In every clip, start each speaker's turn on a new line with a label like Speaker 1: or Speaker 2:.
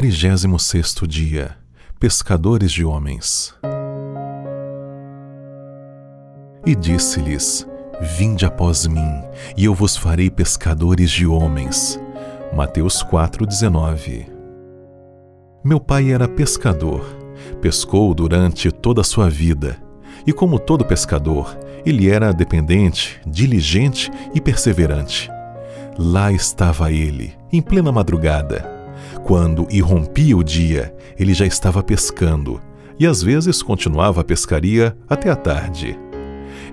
Speaker 1: 36 dia Pescadores de homens. E disse-lhes: Vinde após mim, e eu vos farei pescadores de homens. Mateus 4:19. Meu pai era pescador. Pescou durante toda a sua vida. E como todo pescador, ele era dependente, diligente e perseverante. Lá estava ele, em plena madrugada quando irrompia o dia, ele já estava pescando e às vezes continuava a pescaria até a tarde.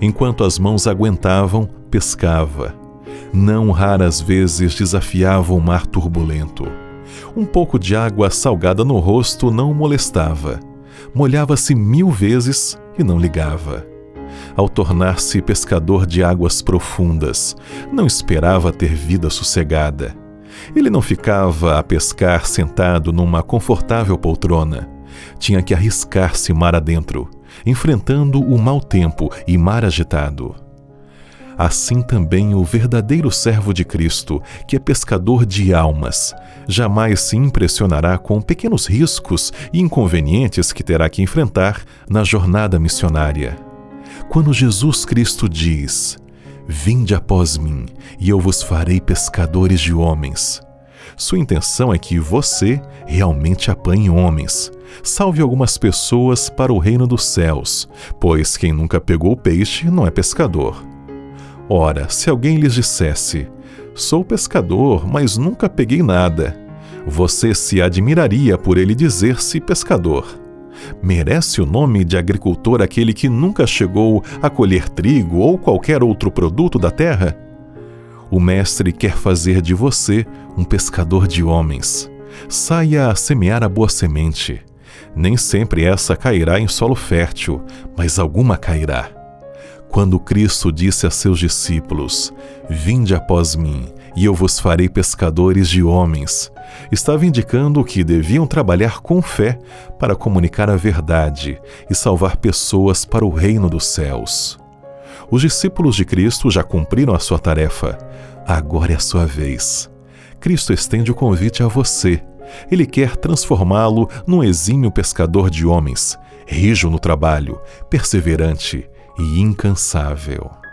Speaker 1: Enquanto as mãos aguentavam, pescava. Não raras vezes desafiava o mar turbulento. Um pouco de água salgada no rosto não o molestava. Molhava-se mil vezes e não ligava. Ao tornar-se pescador de águas profundas, não esperava ter vida sossegada ele não ficava a pescar sentado numa confortável poltrona. Tinha que arriscar-se mar adentro, enfrentando o mau tempo e mar agitado. Assim também o verdadeiro servo de Cristo, que é pescador de almas, jamais se impressionará com pequenos riscos e inconvenientes que terá que enfrentar na jornada missionária. Quando Jesus Cristo diz: Vinde após mim, e eu vos farei pescadores de homens. Sua intenção é que você realmente apanhe homens, salve algumas pessoas para o reino dos céus, pois quem nunca pegou peixe não é pescador. Ora, se alguém lhes dissesse: Sou pescador, mas nunca peguei nada, você se admiraria por ele dizer-se pescador. Merece o nome de agricultor aquele que nunca chegou a colher trigo ou qualquer outro produto da terra? O Mestre quer fazer de você um pescador de homens. Saia a semear a boa semente. Nem sempre essa cairá em solo fértil, mas alguma cairá. Quando Cristo disse a seus discípulos: Vinde após mim, e eu vos farei pescadores de homens, estava indicando que deviam trabalhar com fé para comunicar a verdade e salvar pessoas para o reino dos céus. Os discípulos de Cristo já cumpriram a sua tarefa. Agora é a sua vez. Cristo estende o convite a você. Ele quer transformá-lo num exímio pescador de homens, rijo no trabalho, perseverante e incansável.